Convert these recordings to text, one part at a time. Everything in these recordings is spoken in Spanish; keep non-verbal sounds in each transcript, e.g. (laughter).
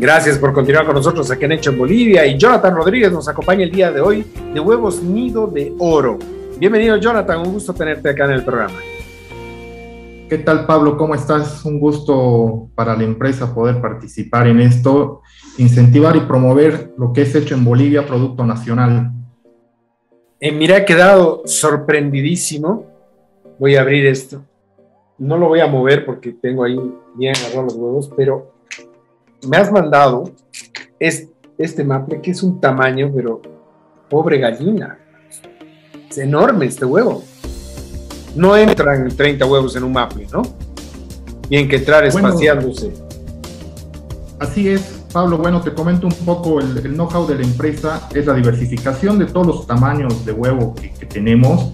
Gracias por continuar con nosotros aquí en Hecho en Bolivia y Jonathan Rodríguez nos acompaña el día de hoy de Huevos Nido de Oro. Bienvenido Jonathan, un gusto tenerte acá en el programa. ¿Qué tal Pablo? ¿Cómo estás? Un gusto para la empresa poder participar en esto, incentivar y promover lo que es hecho en Bolivia, producto nacional. Eh, mira, he quedado sorprendidísimo. Voy a abrir esto. No lo voy a mover porque tengo ahí bien agarrados los huevos, pero me has mandado este maple que es un tamaño, pero pobre gallina. Es enorme este huevo. No entran 30 huevos en un maple, ¿no? Tienen que entrar espaciándose. así es, Pablo. Bueno, te comento un poco el, know-how de la empresa. Es la diversificación de todos los tamaños de huevo que, que tenemos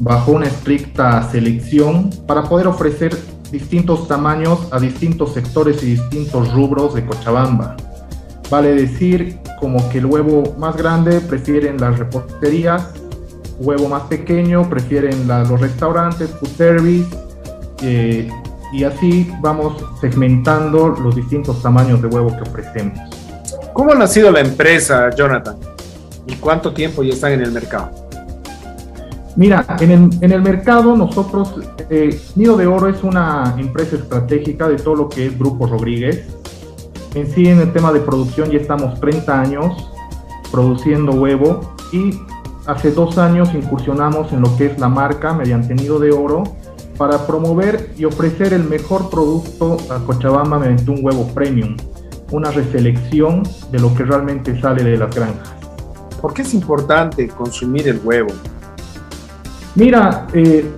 bajo una estricta selección para poder ofrecer distintos tamaños a distintos sectores y distintos rubros de Cochabamba. Vale decir como que el huevo más grande prefieren las reposterías, huevo más pequeño prefieren los restaurantes, food service, eh, y así vamos segmentando los distintos tamaños de huevo que ofrecemos. ¿Cómo ha nacido la empresa, Jonathan? ¿Y cuánto tiempo ya están en el mercado? Mira, en el, mercado nosotros, eh, Nido de Oro es una empresa estratégica de todo lo que es Grupo Rodríguez. En sí, en el tema de producción ya estamos 30 años produciendo huevo y hace dos años incursionamos en lo que es la marca mediante Nido de Oro para promover y ofrecer el mejor producto a Cochabamba mediante un huevo premium, una reselección de lo que realmente sale de las granjas. ¿Por qué es importante consumir el huevo? Mira, eh,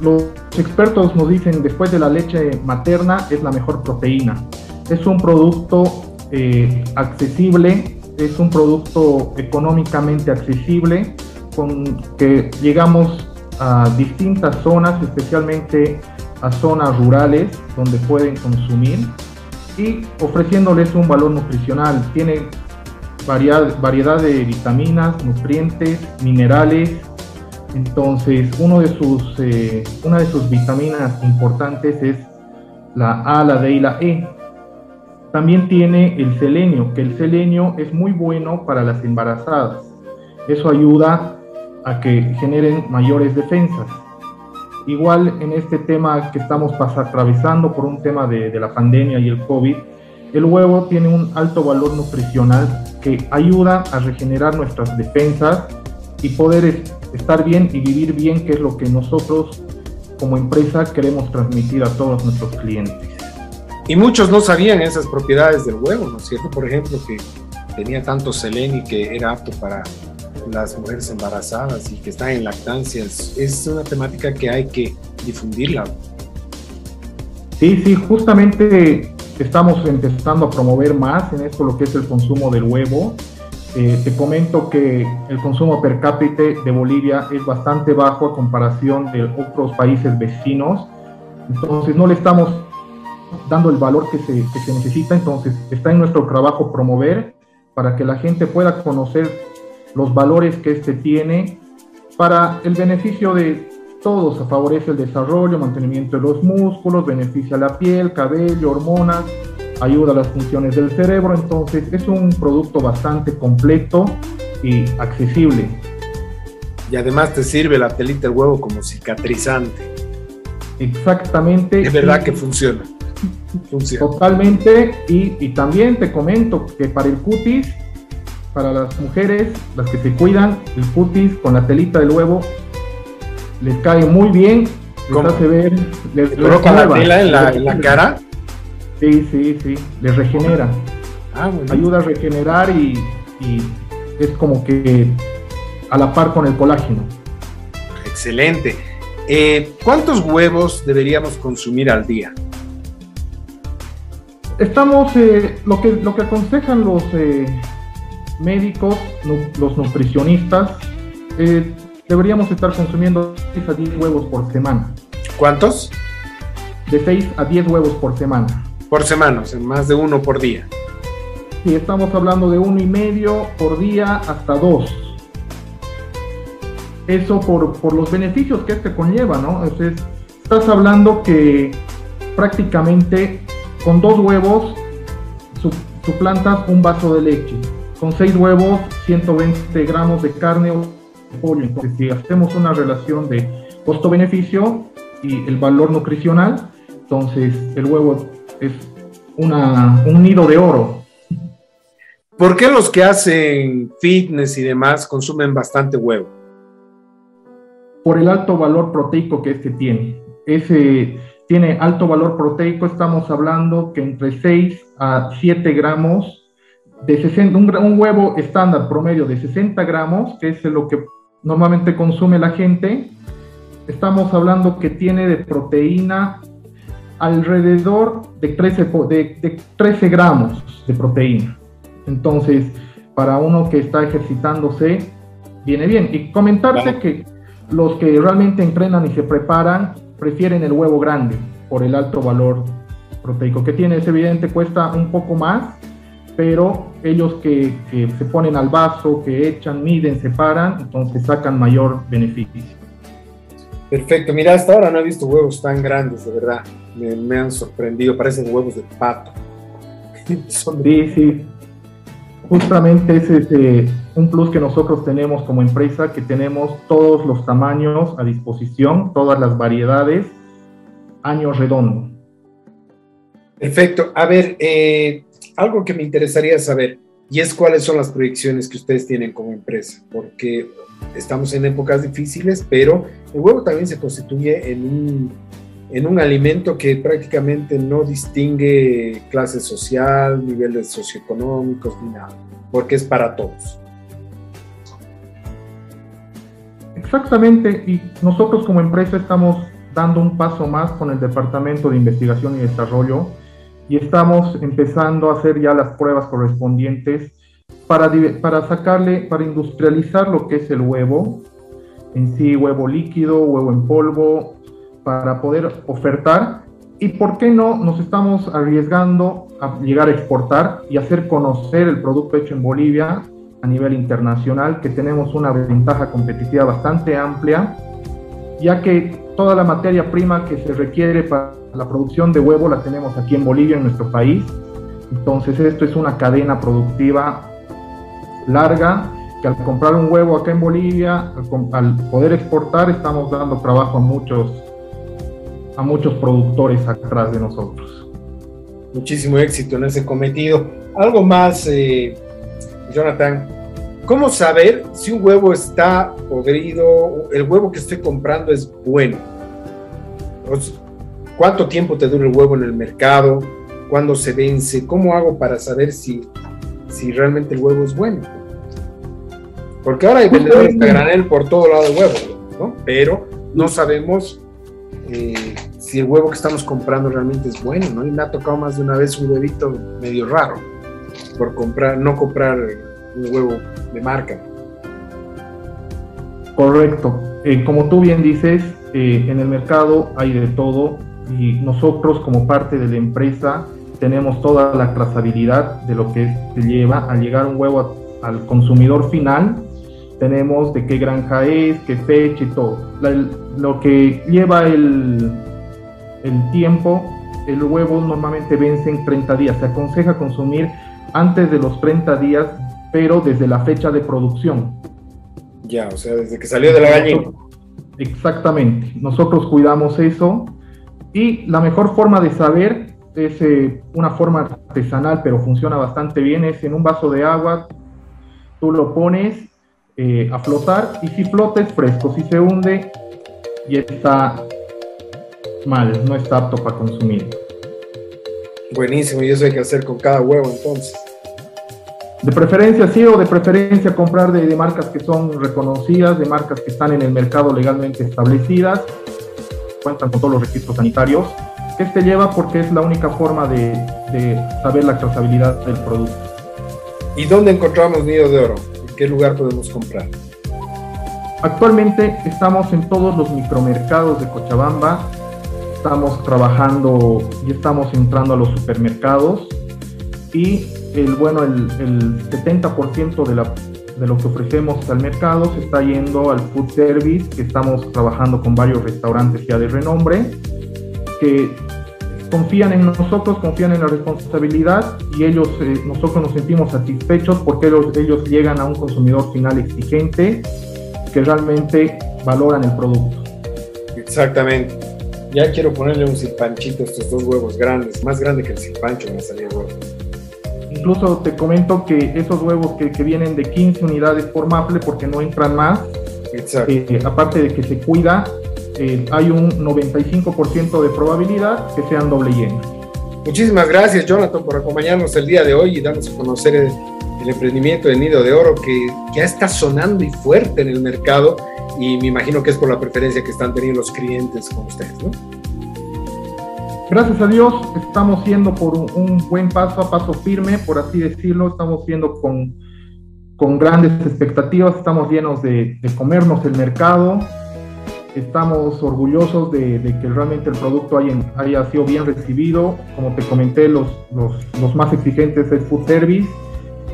los expertos nos dicen después de la leche materna es la mejor proteína. Es un producto eh, accesible, es un producto económicamente accesible, con que llegamos a distintas zonas, especialmente a zonas rurales donde pueden consumir y ofreciéndoles un valor nutricional. Tiene variedad de vitaminas, nutrientes, minerales, entonces, eh, una de sus vitaminas importantes es la A, la D y la E. También tiene el selenio, que el selenio es muy bueno para las embarazadas. Eso ayuda a que generen mayores defensas. Igual en este tema que estamos atravesando por un tema de, de la pandemia y el COVID, el huevo tiene un alto valor nutricional que ayuda a regenerar nuestras defensas y poder estar bien y vivir bien, que es lo que nosotros como empresa queremos transmitir a todos nuestros clientes. Y muchos no sabían esas propiedades del huevo, ¿no es cierto? Por ejemplo, que tenía tanto selenio que era apto para las mujeres embarazadas y que están en lactancia. Es una temática que hay que difundirla. Sí, sí, justamente estamos empezando a promover más en esto lo que es el consumo del huevo eh, te comento que el consumo per cápita de Bolivia es bastante bajo a comparación de otros países vecinos. Entonces no le estamos dando el valor que se, que se necesita. Entonces está en nuestro trabajo promover para que la gente pueda conocer los valores que este tiene para el beneficio de todos. Favorece el desarrollo, mantenimiento de los músculos, beneficia la piel, cabello, hormonas ayuda a las funciones del cerebro, entonces es un producto bastante completo y accesible. Y además te sirve la telita del huevo como cicatrizante. Exactamente. Es verdad que funciona. funciona. Totalmente. Y, y, también te comento que para el cutis, para las mujeres, las que se cuidan, el cutis con la telita del huevo les cae muy bien. Les hace ver. Les, coloca la tela en la, en la cara. Sí, sí, sí, le regenera. Ah, Ayuda a regenerar y, es como que a la par con el colágeno. Excelente. Eh, ¿Cuántos huevos deberíamos consumir al día? Estamos, eh, lo, que, lo que aconsejan los eh, médicos, los nutricionistas, deberíamos estar consumiendo 6 a 10 huevos por semana. ¿Cuántos? De 6 a 10 huevos por semana por semana, o sea, más de uno por día. Sí, estamos hablando de uno y medio por día hasta dos. Eso por, por los beneficios que este conlleva, ¿no? Entonces, estás hablando que prácticamente con dos huevos suplantas un vaso de leche. Con 6 huevos, 120 gramos de carne o pollo. Entonces, si hacemos una relación de costo-beneficio y el valor nutricional, entonces el huevo es una, un nido de oro. ¿Por qué los que hacen fitness y demás consumen bastante huevo? Por el alto valor proteico que este tiene. Ese tiene alto valor proteico, estamos hablando que entre 6 a 7 gramos de 60, un, un, huevo estándar promedio de 60 gramos, que es lo que normalmente consume la gente, estamos hablando que tiene de proteína alrededor de 13, de, 13 gramos de proteína. Entonces, para uno que está ejercitándose, viene bien. Y comentarte que los que realmente entrenan y se preparan prefieren el huevo grande por el alto valor proteico que tiene. Es evidente, cuesta un poco más, pero ellos que, que se ponen al vaso, que echan, miden, separan, entonces sacan mayor beneficio. Perfecto, mira, hasta ahora no he visto huevos tan grandes, de verdad. Me, han sorprendido, parecen huevos de pato. (laughs) Sí, sí. Justamente ese es eh, un plus que nosotros tenemos como empresa, que tenemos todos los tamaños a disposición, todas las variedades, año redondo. Perfecto. A ver, eh, algo que me interesaría saber, y es cuáles son las proyecciones que ustedes tienen como empresa, porque estamos en épocas difíciles, pero el huevo también se constituye en un, en un alimento que prácticamente no distingue clase social, niveles socioeconómicos ni nada, porque es para todos. Exactamente, y nosotros como empresa estamos dando un paso más con el Departamento de Investigación y Desarrollo y estamos empezando a hacer ya las pruebas correspondientes para, para sacarle, para industrializar lo que es el huevo, en sí huevo líquido, huevo en polvo, para poder ofertar. Y por qué no nos estamos arriesgando a llegar a exportar y hacer conocer el producto hecho en Bolivia a nivel internacional, que tenemos una ventaja competitiva bastante amplia, ya que toda la materia prima que se requiere para la producción de huevo la tenemos aquí en Bolivia, en nuestro país. Entonces esto es una cadena productiva larga que al comprar un huevo acá en Bolivia, al, poder exportar, estamos dando trabajo a muchos, a muchos productores atrás de nosotros. Muchísimo éxito en ese cometido. Algo más, eh, Jonathan, ¿cómo saber si un huevo está podrido, el huevo que estoy comprando es bueno? ¿Cuánto tiempo te dura el huevo en el mercado? ¿Cuándo se vence? ¿Cómo hago para saber si, si realmente el huevo es bueno? Porque ahora hay vendedores de granel por todo lado de huevo, ¿no? Pero no sabemos eh, si el huevo que estamos comprando realmente es bueno, ¿no? Y me ha tocado más de una vez un huevito medio raro por comprar, no comprar un huevo de marca. Correcto. Eh, como tú bien dices, eh, en el mercado hay de todo y nosotros como parte de la empresa tenemos toda la trazabilidad de lo que se lleva al llegar un huevo al consumidor final. Tenemos de qué granja es, qué fecha y todo. lo que lleva el, el tiempo, el huevo normalmente vence en 30 días. Se aconseja consumir antes de los 30 días, pero desde la fecha de producción. Ya, o sea, desde que salió de la gallina. Exactamente. Nosotros cuidamos eso y la mejor forma de saber es eh, una forma artesanal, pero funciona bastante bien, es en un vaso de agua, tú lo pones eh, a flotar y si flota es fresco, si se hunde y está mal, no está apto para consumir. Buenísimo, y eso hay que hacer con cada huevo entonces. De preferencia sí o de preferencia comprar de marcas que son reconocidas, de marcas que están en el mercado legalmente establecidas cuentan con todos los registros sanitarios. Este lleva porque es la única forma de, saber la trazabilidad del producto. ¿Y dónde encontramos Nido de Oro? ¿En qué lugar podemos comprar? Actualmente estamos en todos los micromercados de Cochabamba. Estamos trabajando y estamos entrando a los supermercados. Y el, bueno, el, el 70% de la de lo que ofrecemos al mercado se está yendo al food service, que estamos trabajando con varios restaurantes ya de renombre, que confían en nosotros, confían en la responsabilidad y ellos, eh, nosotros nos sentimos satisfechos porque ellos, ellos llegan a un consumidor final exigente que realmente valoran el producto. Exactamente. Ya quiero ponerle un silpanchito a estos dos huevos grandes, más grande que el silpancho me salía huevo. Incluso te comento que esos huevos que, que vienen de 15 unidades por maple, porque no entran más, eh, aparte de que se cuida, eh, hay un 95% de probabilidad que sean doble lleno. Muchísimas gracias, Jonathan, por acompañarnos el día de hoy y darnos a conocer el, el emprendimiento de Nido de Oro que ya está sonando y fuerte en el mercado y me imagino que es por la preferencia que están teniendo los clientes con ustedes, ¿no? Gracias a Dios estamos yendo por un, buen paso a paso firme, por así decirlo, estamos yendo con, con grandes expectativas, estamos llenos de, de comernos el mercado, estamos orgullosos de, de, que realmente el producto haya, haya, sido bien recibido. Como te comenté, los, los, los, más exigentes es Food Service,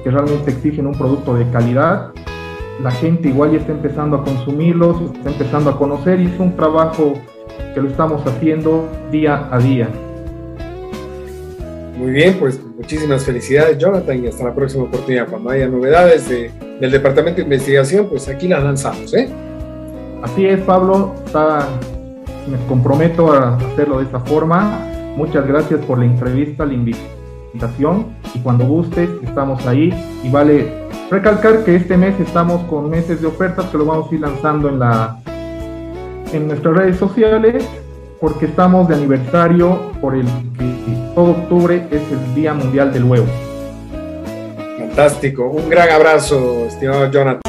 que realmente exigen un producto de calidad. La gente igual ya está empezando a consumirlos, está empezando a conocer y es un trabajo que lo estamos haciendo día a día. Muy bien, pues muchísimas felicidades Jonathan y hasta la próxima oportunidad. Cuando haya novedades de, del Departamento de Investigación, pues aquí las lanzamos. ¿eh? Así es, Pablo, está, me comprometo a hacerlo de esta forma. Muchas gracias por la entrevista, la invitación y cuando gustes estamos ahí y vale recalcar que este mes estamos con meses de ofertas que lo vamos a ir lanzando en la en nuestras redes sociales porque estamos de aniversario por el que todo octubre es el Día Mundial del Huevo. Fantástico, un gran abrazo, estimado Jonathan.